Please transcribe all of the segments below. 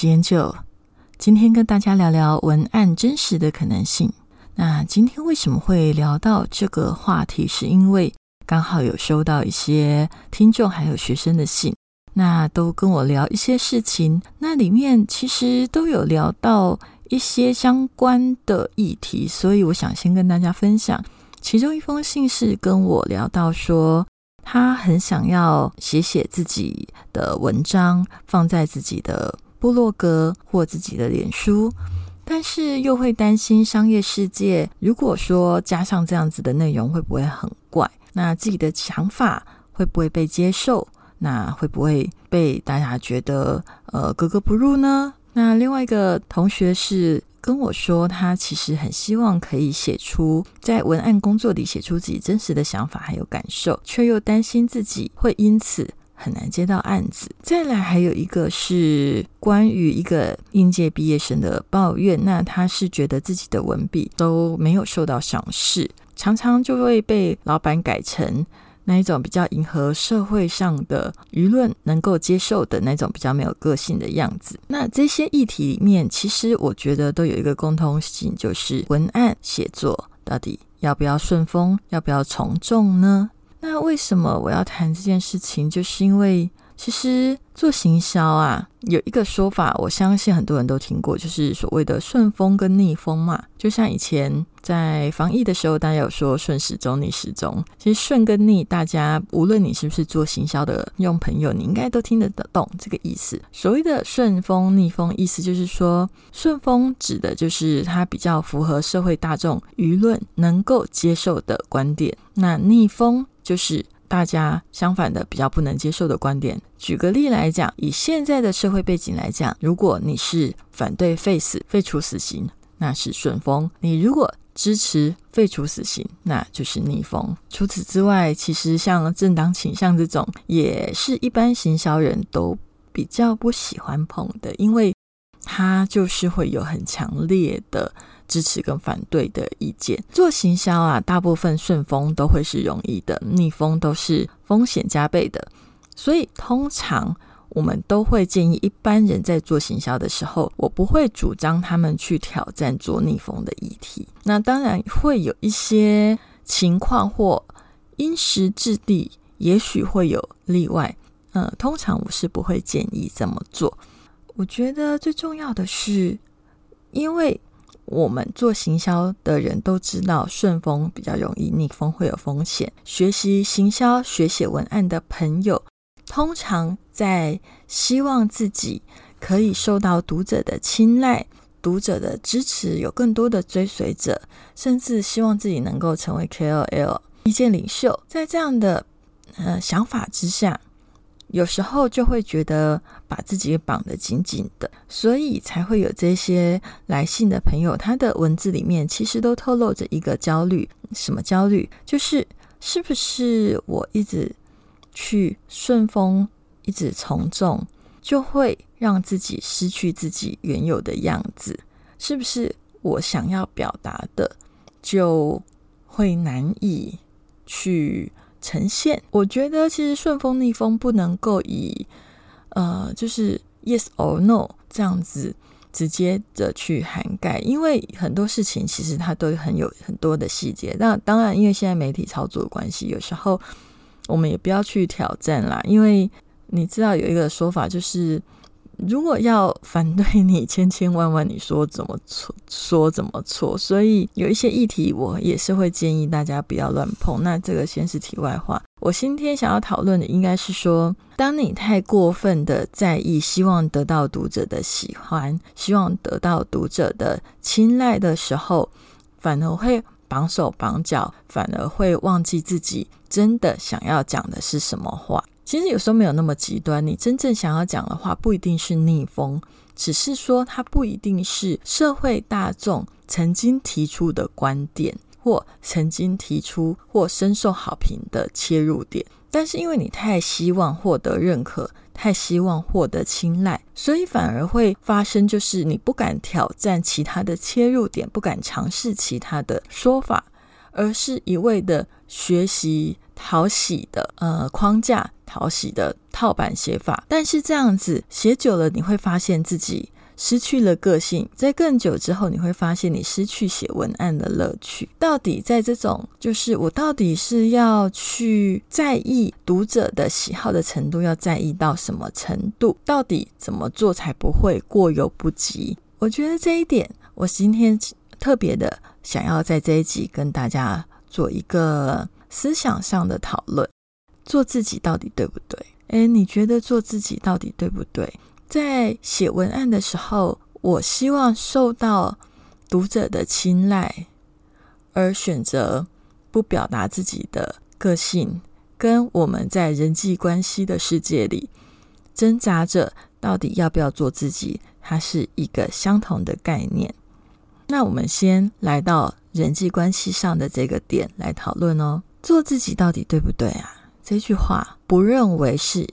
是研九，今天跟大家聊聊文案真实的可能性。那今天为什么会聊到这个话题？是因为刚好有收到一些听众还有学生的信，那都跟我聊一些事情，那里面其实都有聊到一些相关的议题，所以我想先跟大家分享。其中一封信是跟我聊到说。他很想要写写自己的文章，放在自己的部落格或自己的脸书，但是又会担心商业世界，如果说加上这样子的内容，会不会很怪？那自己的想法会不会被接受？那会不会被大家觉得呃格格不入呢？那另外一个同学是。跟我说，他其实很希望可以写出在文案工作里写出自己真实的想法还有感受，却又担心自己会因此很难接到案子。再来，还有一个是关于一个应届毕业生的抱怨，那他是觉得自己的文笔都没有受到赏识，常常就会被老板改成。那一种比较迎合社会上的舆论能够接受的那种比较没有个性的样子。那这些议题里面，其实我觉得都有一个共通性，就是文案写作到底要不要顺风，要不要从众呢？那为什么我要谈这件事情？就是因为。其实做行销啊，有一个说法，我相信很多人都听过，就是所谓的顺风跟逆风嘛。就像以前在防疫的时候，大家有说顺时钟逆时钟。其实顺跟逆，大家无论你是不是做行销的用朋友，你应该都听得懂这个意思。所谓的顺风逆风，意思就是说，顺风指的就是它比较符合社会大众舆论能够接受的观点，那逆风就是。大家相反的比较不能接受的观点。举个例来讲，以现在的社会背景来讲，如果你是反对废死、废除死刑，那是顺风；你如果支持废除死刑，那就是逆风。除此之外，其实像政党倾向这种，也是一般行销人都比较不喜欢碰的，因为它就是会有很强烈的。支持跟反对的意见，做行销啊，大部分顺风都会是容易的，逆风都是风险加倍的。所以通常我们都会建议一般人在做行销的时候，我不会主张他们去挑战做逆风的议题。那当然会有一些情况或因时制地，也许会有例外。嗯，通常我是不会建议这么做。我觉得最重要的是，因为。我们做行销的人都知道，顺风比较容易，逆风会有风险。学习行销、学写文案的朋友，通常在希望自己可以受到读者的青睐、读者的支持，有更多的追随者，甚至希望自己能够成为 KOL、意见领袖。在这样的呃想法之下。有时候就会觉得把自己绑得紧紧的，所以才会有这些来信的朋友，他的文字里面其实都透露着一个焦虑。什么焦虑？就是是不是我一直去顺风，一直从众，就会让自己失去自己原有的样子？是不是我想要表达的就会难以去？呈现，我觉得其实顺风逆风不能够以呃，就是 yes or no 这样子直接的去涵盖，因为很多事情其实它都很有很多的细节。那当然，因为现在媒体操作的关系，有时候我们也不要去挑战啦，因为你知道有一个说法就是。如果要反对你，千千万万你说怎么错，说怎么错。所以有一些议题，我也是会建议大家不要乱碰。那这个先是题外话。我今天想要讨论的，应该是说，当你太过分的在意，希望得到读者的喜欢，希望得到读者的青睐的时候，反而会绑手绑脚，反而会忘记自己真的想要讲的是什么话。其实有时候没有那么极端。你真正想要讲的话，不一定是逆风，只是说它不一定是社会大众曾经提出的观点，或曾经提出或深受好评的切入点。但是因为你太希望获得认可，太希望获得青睐，所以反而会发生，就是你不敢挑战其他的切入点，不敢尝试其他的说法，而是一味的学习讨喜的呃框架，讨喜的套版写法。但是这样子写久了，你会发现自己。失去了个性，在更久之后，你会发现你失去写文案的乐趣。到底在这种，就是我到底是要去在意读者的喜好的程度，要在意到什么程度？到底怎么做才不会过犹不及？我觉得这一点，我今天特别的想要在这一集跟大家做一个思想上的讨论：做自己到底对不对？诶，你觉得做自己到底对不对？在写文案的时候，我希望受到读者的青睐，而选择不表达自己的个性，跟我们在人际关系的世界里挣扎着到底要不要做自己，它是一个相同的概念。那我们先来到人际关系上的这个点来讨论哦，做自己到底对不对啊？这句话不认为是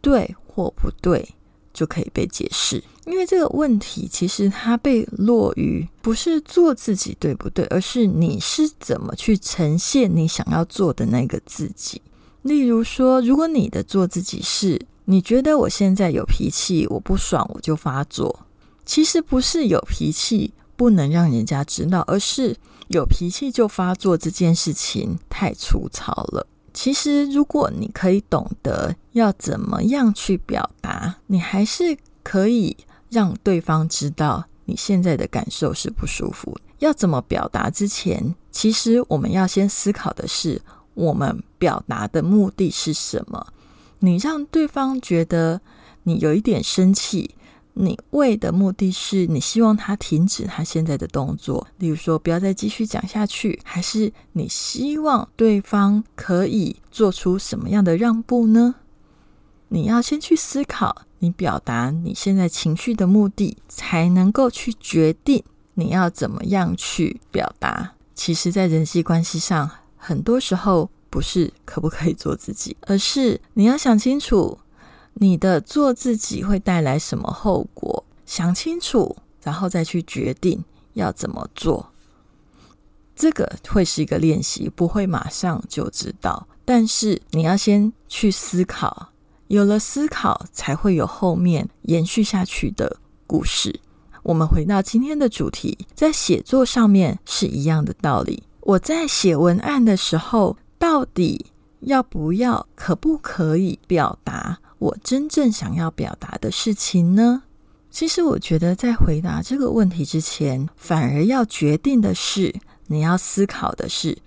对或不对。就可以被解释，因为这个问题其实它被落于不是做自己对不对，而是你是怎么去呈现你想要做的那个自己。例如说，如果你的做自己是你觉得我现在有脾气，我不爽我就发作，其实不是有脾气不能让人家知道，而是有脾气就发作这件事情太粗糙了。其实，如果你可以懂得要怎么样去表达，你还是可以让对方知道你现在的感受是不舒服。要怎么表达之前，其实我们要先思考的是，我们表达的目的是什么？你让对方觉得你有一点生气。你为的目的是你希望他停止他现在的动作，例如说不要再继续讲下去，还是你希望对方可以做出什么样的让步呢？你要先去思考你表达你现在情绪的目的，才能够去决定你要怎么样去表达。其实，在人际关系上，很多时候不是可不可以做自己，而是你要想清楚。你的做自己会带来什么后果？想清楚，然后再去决定要怎么做。这个会是一个练习，不会马上就知道。但是你要先去思考，有了思考，才会有后面延续下去的故事。我们回到今天的主题，在写作上面是一样的道理。我在写文案的时候，到底要不要、可不可以表达？我真正想要表达的事情呢？其实，我觉得在回答这个问题之前，反而要决定的是，你要思考的是，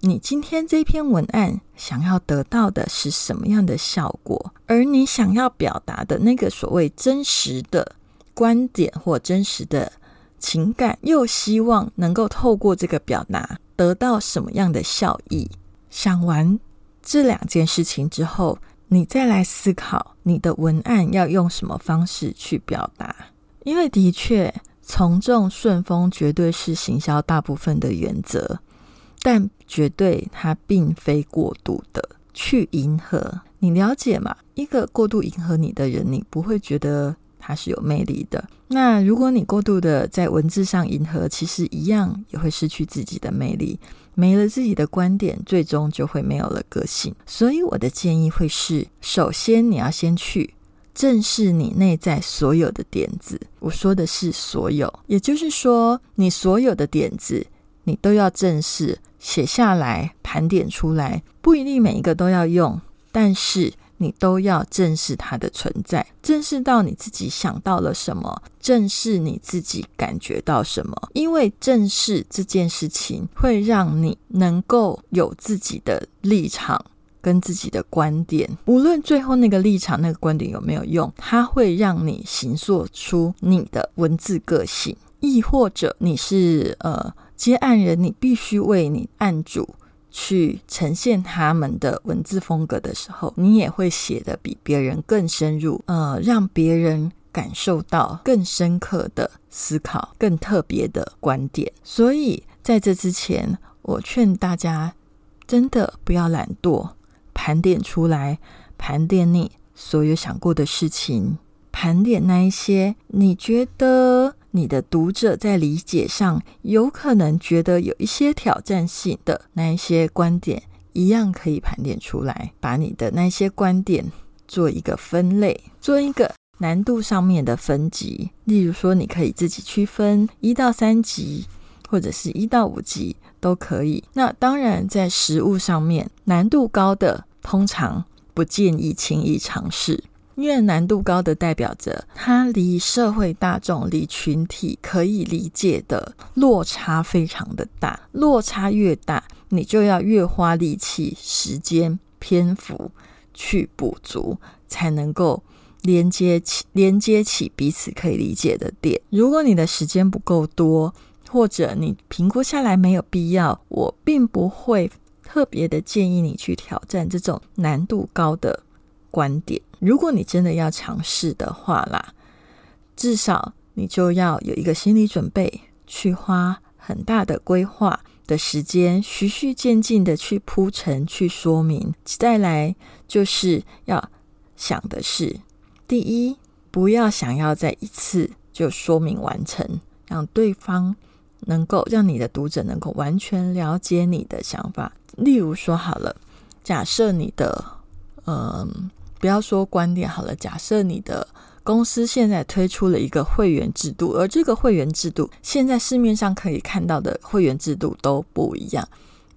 你今天这篇文案想要得到的是什么样的效果，而你想要表达的那个所谓真实的观点或真实的情感，又希望能够透过这个表达得到什么样的效益？想完这两件事情之后。你再来思考你的文案要用什么方式去表达，因为的确从众顺风绝对是行销大部分的原则，但绝对它并非过度的去迎合。你了解嘛？一个过度迎合你的人，你不会觉得它是有魅力的。那如果你过度的在文字上迎合，其实一样也会失去自己的魅力。没了自己的观点，最终就会没有了个性。所以我的建议会是：首先你要先去正视你内在所有的点子。我说的是所有，也就是说，你所有的点子，你都要正视，写下来，盘点出来。不一定每一个都要用，但是。你都要正视它的存在，正视到你自己想到了什么，正视你自己感觉到什么。因为正视这件事情，会让你能够有自己的立场跟自己的观点。无论最后那个立场、那个观点有没有用，它会让你形塑出你的文字个性。亦或者你是呃接案人，你必须为你案主。去呈现他们的文字风格的时候，你也会写的比别人更深入，呃，让别人感受到更深刻的思考、更特别的观点。所以在这之前，我劝大家真的不要懒惰，盘点出来，盘点你所有想过的事情，盘点那一些你觉得。你的读者在理解上有可能觉得有一些挑战性的那一些观点，一样可以盘点出来，把你的那些观点做一个分类，做一个难度上面的分级。例如说，你可以自己区分一到三级，或者是一到五级都可以。那当然，在实物上面，难度高的通常不建议轻易尝试。因为难度高的代表着它离社会大众、离群体可以理解的落差非常的大，落差越大，你就要越花力气、时间、篇幅去补足，才能够连接起连接起彼此可以理解的点。如果你的时间不够多，或者你评估下来没有必要，我并不会特别的建议你去挑战这种难度高的。观点，如果你真的要尝试的话啦，至少你就要有一个心理准备，去花很大的规划的时间，循序渐进的去铺陈、去说明。再来就是要想的是，第一，不要想要在一次就说明完成，让对方能够让你的读者能够完全了解你的想法。例如说，好了，假设你的，嗯。不要说观点好了。假设你的公司现在推出了一个会员制度，而这个会员制度现在市面上可以看到的会员制度都不一样，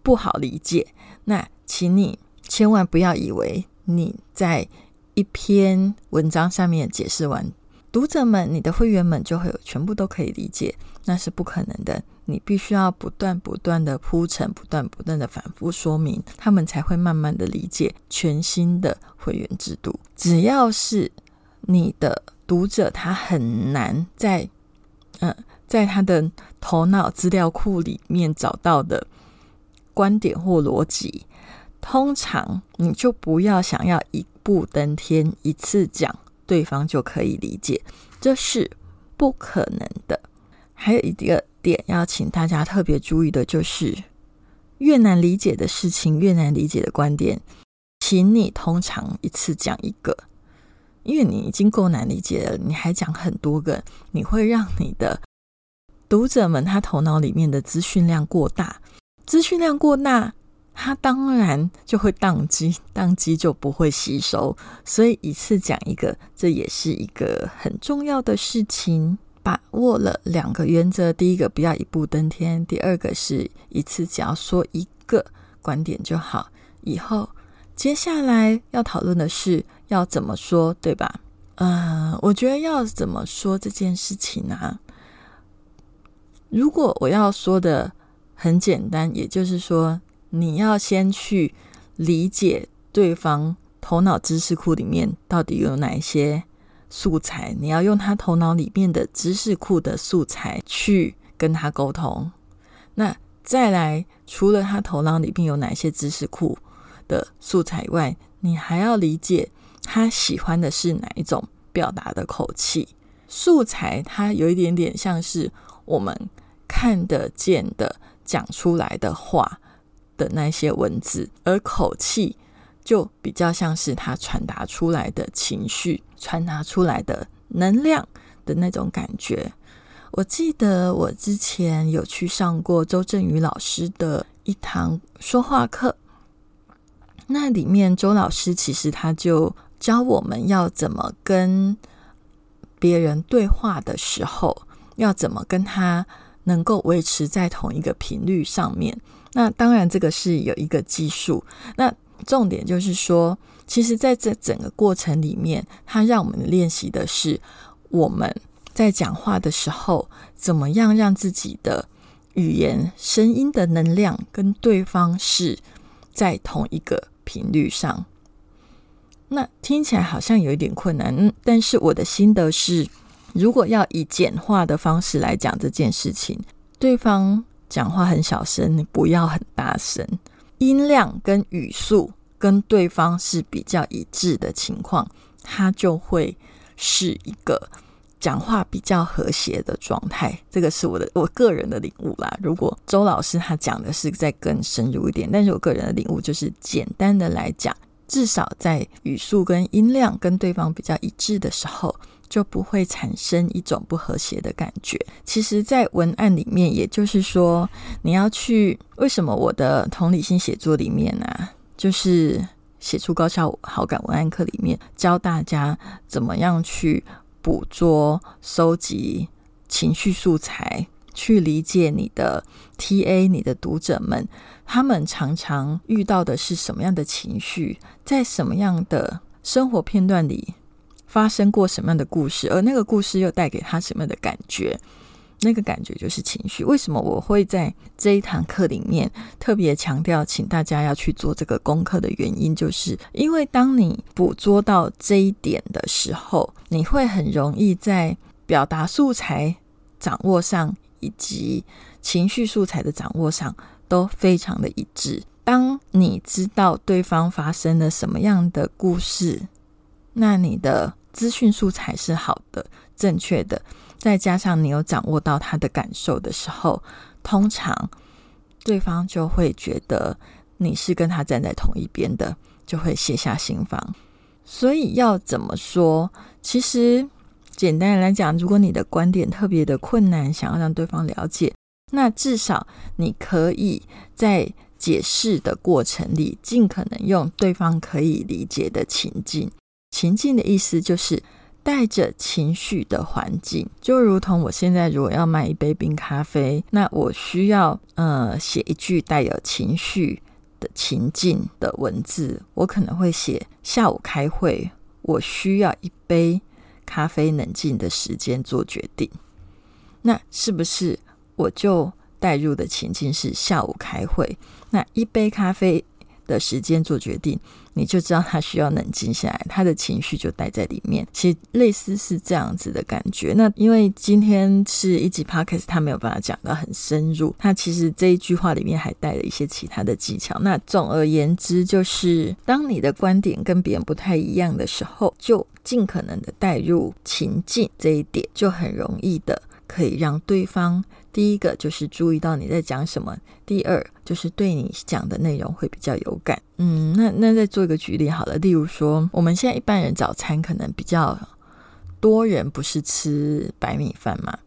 不好理解。那请你千万不要以为你在一篇文章上面解释完，读者们、你的会员们就会有全部都可以理解，那是不可能的。你必须要不断不断的铺陈，不断不断的反复说明，他们才会慢慢的理解全新的会员制度。只要是你的读者，他很难在嗯，在他的头脑资料库里面找到的观点或逻辑，通常你就不要想要一步登天，一次讲对方就可以理解，这是不可能的。还有一个。点要请大家特别注意的就是，越难理解的事情，越难理解的观点，请你通常一次讲一个，因为你已经够难理解了，你还讲很多个，你会让你的读者们他头脑里面的资讯量过大，资讯量过大，他当然就会宕机，宕机就不会吸收，所以一次讲一个，这也是一个很重要的事情。把握了两个原则，第一个不要一步登天，第二个是一次只要说一个观点就好。以后接下来要讨论的是要怎么说，对吧？嗯，我觉得要怎么说这件事情呢？如果我要说的很简单，也就是说，你要先去理解对方头脑知识库里面到底有哪一些。素材，你要用他头脑里面的知识库的素材去跟他沟通。那再来，除了他头脑里面有哪些知识库的素材以外，你还要理解他喜欢的是哪一种表达的口气。素材它有一点点像是我们看得见的讲出来的话的那些文字，而口气。就比较像是他传达出来的情绪，传达出来的能量的那种感觉。我记得我之前有去上过周振宇老师的一堂说话课，那里面周老师其实他就教我们要怎么跟别人对话的时候，要怎么跟他能够维持在同一个频率上面。那当然，这个是有一个技术。那重点就是说，其实在这整个过程里面，它让我们练习的是我们在讲话的时候，怎么样让自己的语言、声音的能量跟对方是在同一个频率上。那听起来好像有一点困难，但是我的心得是，如果要以简化的方式来讲这件事情，对方讲话很小声，你不要很大声。音量跟语速跟对方是比较一致的情况，他就会是一个讲话比较和谐的状态。这个是我的我个人的领悟啦。如果周老师他讲的是再更深入一点，但是我个人的领悟就是简单的来讲，至少在语速跟音量跟对方比较一致的时候。就不会产生一种不和谐的感觉。其实，在文案里面，也就是说，你要去为什么我的同理心写作里面呢？就是写出高效好感文案课里面，教大家怎么样去捕捉、收集情绪素材，去理解你的 TA、你的读者们，他们常常遇到的是什么样的情绪，在什么样的生活片段里。发生过什么样的故事，而那个故事又带给他什么样的感觉？那个感觉就是情绪。为什么我会在这一堂课里面特别强调，请大家要去做这个功课的原因，就是因为当你捕捉到这一点的时候，你会很容易在表达素材掌握上，以及情绪素材的掌握上都非常的一致。当你知道对方发生了什么样的故事，那你的。资讯素材是好的、正确的，再加上你有掌握到他的感受的时候，通常对方就会觉得你是跟他站在同一边的，就会卸下心防。所以要怎么说？其实简单来讲，如果你的观点特别的困难，想要让对方了解，那至少你可以在解释的过程里，尽可能用对方可以理解的情境。情境的意思就是带着情绪的环境，就如同我现在如果要卖一杯冰咖啡，那我需要呃写一句带有情绪的情境的文字，我可能会写下午开会，我需要一杯咖啡冷静的时间做决定。那是不是我就带入的情境是下午开会？那一杯咖啡。的时间做决定，你就知道他需要冷静下来，他的情绪就待在里面。其实类似是这样子的感觉。那因为今天是一集 podcast，他没有办法讲到很深入。他其实这一句话里面还带了一些其他的技巧。那总而言之，就是当你的观点跟别人不太一样的时候，就尽可能的带入情境，这一点就很容易的可以让对方。第一个就是注意到你在讲什么，第二就是对你讲的内容会比较有感。嗯，那那再做一个举例好了，例如说，我们现在一般人早餐可能比较多人不是吃白米饭嘛？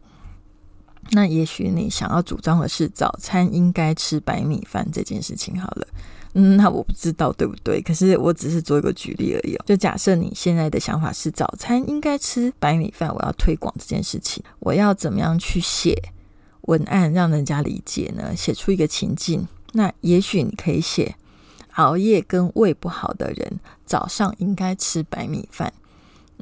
那也许你想要主张的是早餐应该吃白米饭这件事情好了。嗯，那我不知道对不对，可是我只是做一个举例而已。就假设你现在的想法是早餐应该吃白米饭，我要推广这件事情，我要怎么样去写？文案让人家理解呢，写出一个情境。那也许你可以写熬夜跟胃不好的人早上应该吃白米饭。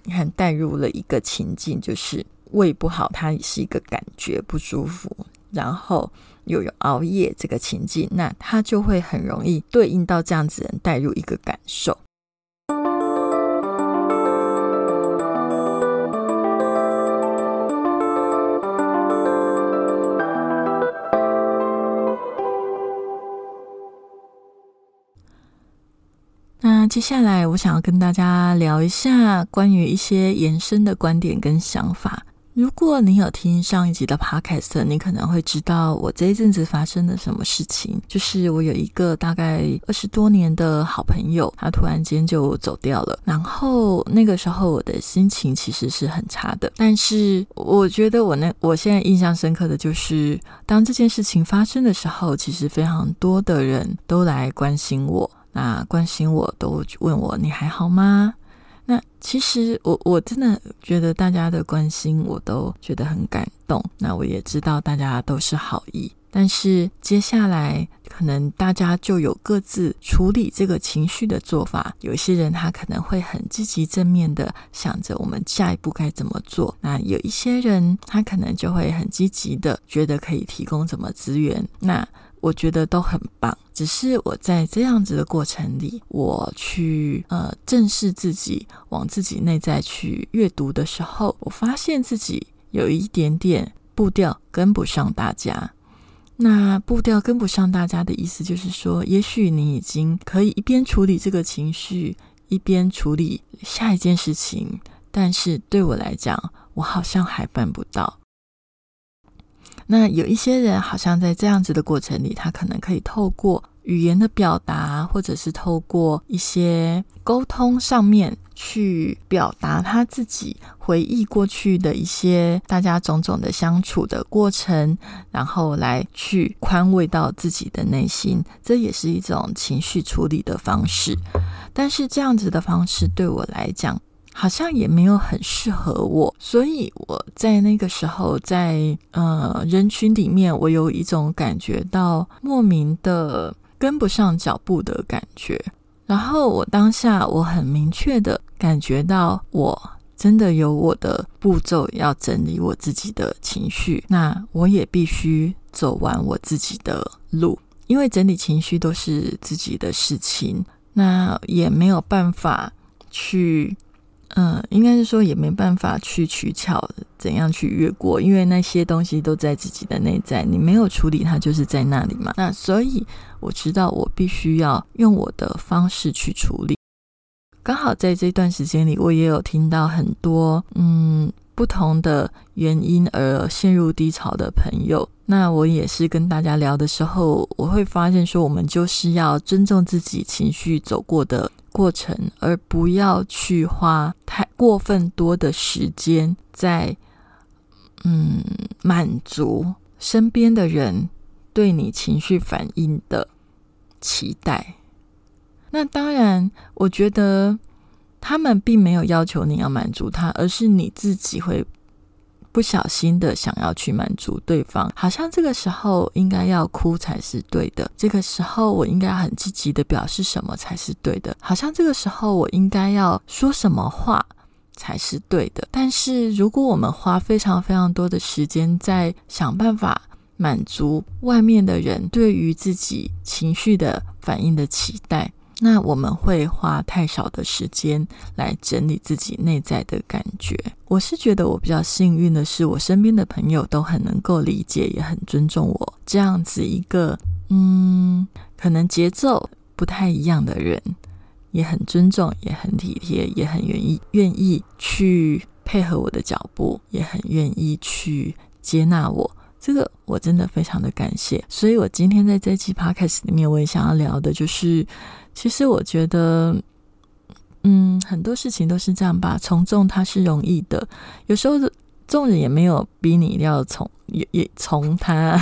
你看，带入了一个情境，就是胃不好，它也是一个感觉不舒服，然后又有熬夜这个情境，那它就会很容易对应到这样子人带入一个感受。接下来，我想要跟大家聊一下关于一些延伸的观点跟想法。如果你有听上一集的 podcast，你可能会知道我这一阵子发生了什么事情。就是我有一个大概二十多年的好朋友，他突然间就走掉了。然后那个时候我的心情其实是很差的。但是我觉得我那我现在印象深刻的就是，当这件事情发生的时候，其实非常多的人都来关心我。那关心我都问我你还好吗？那其实我我真的觉得大家的关心我都觉得很感动。那我也知道大家都是好意，但是接下来可能大家就有各自处理这个情绪的做法。有些人他可能会很积极正面的想着我们下一步该怎么做。那有一些人他可能就会很积极的觉得可以提供什么资源。那我觉得都很棒，只是我在这样子的过程里，我去呃正视自己，往自己内在去阅读的时候，我发现自己有一点点步调跟不上大家。那步调跟不上大家的意思，就是说，也许你已经可以一边处理这个情绪，一边处理下一件事情，但是对我来讲，我好像还办不到。那有一些人好像在这样子的过程里，他可能可以透过语言的表达，或者是透过一些沟通上面去表达他自己回忆过去的一些大家种种的相处的过程，然后来去宽慰到自己的内心，这也是一种情绪处理的方式。但是这样子的方式对我来讲，好像也没有很适合我，所以我在那个时候在呃人群里面，我有一种感觉到莫名的跟不上脚步的感觉。然后我当下我很明确的感觉到，我真的有我的步骤要整理我自己的情绪，那我也必须走完我自己的路，因为整理情绪都是自己的事情，那也没有办法去。嗯，应该是说也没办法去取巧怎样去越过，因为那些东西都在自己的内在，你没有处理它就是在那里嘛。那所以我知道我必须要用我的方式去处理。刚好在这段时间里，我也有听到很多嗯不同的原因而陷入低潮的朋友。那我也是跟大家聊的时候，我会发现说，我们就是要尊重自己情绪走过的过程，而不要去花太过分多的时间在嗯满足身边的人对你情绪反应的期待。那当然，我觉得他们并没有要求你要满足他，而是你自己会。不小心的想要去满足对方，好像这个时候应该要哭才是对的。这个时候我应该很积极的表示什么才是对的。好像这个时候我应该要说什么话才是对的。但是如果我们花非常非常多的时间在想办法满足外面的人对于自己情绪的反应的期待。那我们会花太少的时间来整理自己内在的感觉。我是觉得我比较幸运的是，我身边的朋友都很能够理解，也很尊重我这样子一个嗯，可能节奏不太一样的人，也很尊重，也很体贴，也很愿意愿意去配合我的脚步，也很愿意去接纳我。这个我真的非常的感谢。所以我今天在这期 podcast 里面，我也想要聊的就是。其实我觉得，嗯，很多事情都是这样吧。从众它是容易的，有时候众人也没有逼你一定要从，也也从他。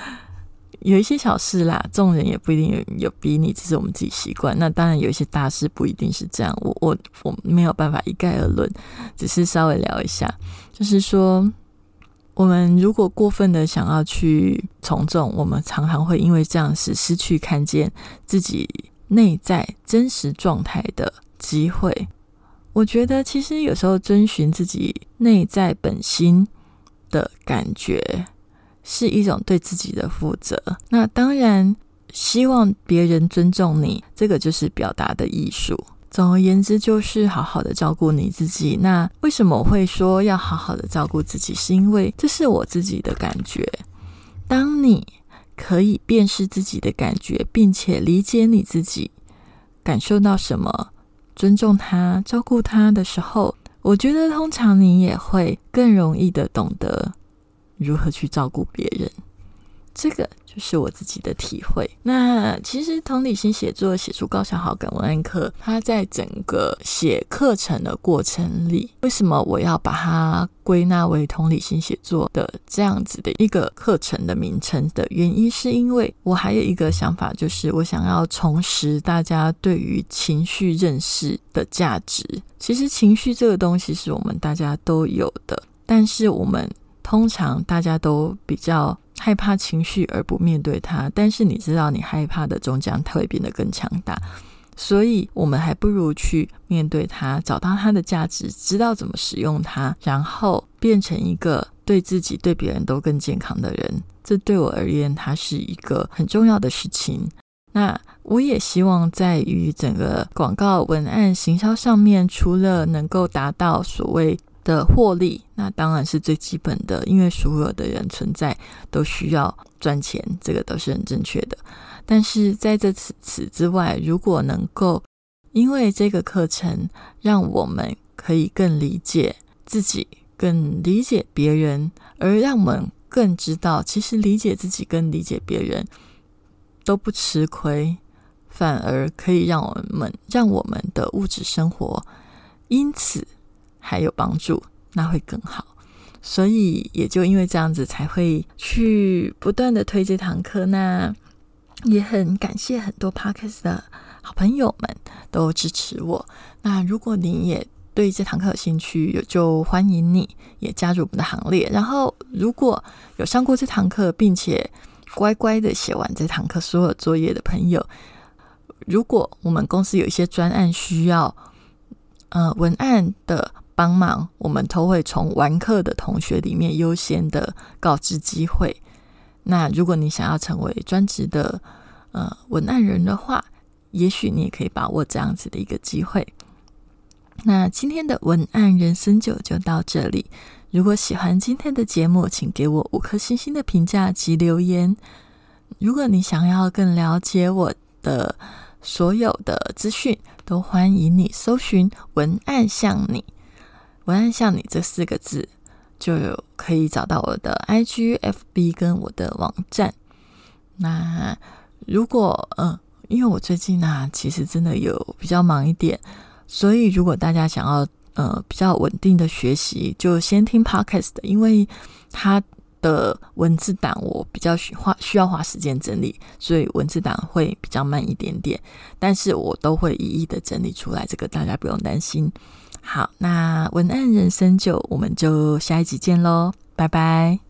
有一些小事啦，众人也不一定有有逼你，只是我们自己习惯。那当然有一些大事不一定是这样，我我我没有办法一概而论，只是稍微聊一下，就是说，我们如果过分的想要去从众，我们常常会因为这样子失去看见自己。内在真实状态的机会，我觉得其实有时候遵循自己内在本心的感觉，是一种对自己的负责。那当然，希望别人尊重你，这个就是表达的艺术。总而言之，就是好好的照顾你自己。那为什么会说要好好的照顾自己？是因为这是我自己的感觉。当你。可以辨识自己的感觉，并且理解你自己感受到什么，尊重他、照顾他的时候，我觉得通常你也会更容易的懂得如何去照顾别人。这个。就是我自己的体会。那其实同理心写作写出高效好感文案课，它在整个写课程的过程里，为什么我要把它归纳为同理心写作的这样子的一个课程的名称的原因，是因为我还有一个想法，就是我想要重拾大家对于情绪认识的价值。其实情绪这个东西是我们大家都有的，但是我们通常大家都比较。害怕情绪而不面对它，但是你知道，你害怕的终将它会变得更强大，所以我们还不如去面对它，找到它的价值，知道怎么使用它，然后变成一个对自己、对别人都更健康的人。这对我而言，它是一个很重要的事情。那我也希望在于整个广告文案行销上面，除了能够达到所谓的获利，那当然是最基本的，因为所有的人存在都需要赚钱，这个都是很正确的。但是在这此此之外，如果能够因为这个课程让我们可以更理解自己，更理解别人，而让我们更知道，其实理解自己跟理解别人都不吃亏，反而可以让我们让我们的物质生活因此。还有帮助，那会更好。所以也就因为这样子，才会去不断的推这堂课。那也很感谢很多 Parkes 的好朋友们都支持我。那如果你也对这堂课有兴趣，就欢迎你也加入我们的行列。然后如果有上过这堂课，并且乖乖的写完这堂课所有作业的朋友，如果我们公司有一些专案需要，呃，文案的。帮忙，我们都会从完课的同学里面优先的告知机会。那如果你想要成为专职的呃文案人的话，也许你也可以把握这样子的一个机会。那今天的文案人生九就到这里。如果喜欢今天的节目，请给我五颗星星的评价及留言。如果你想要更了解我的所有的资讯，都欢迎你搜寻文案像你。文案像你这四个字，就有可以找到我的 I G F B 跟我的网站。那如果嗯，因为我最近呢，其实真的有比较忙一点，所以如果大家想要呃比较稳定的学习，就先听 Podcast，因为它的文字档我比较需花需要花时间整理，所以文字档会比较慢一点点，但是我都会一一的整理出来，这个大家不用担心。好那文案人生就我们就下一集见喽拜拜。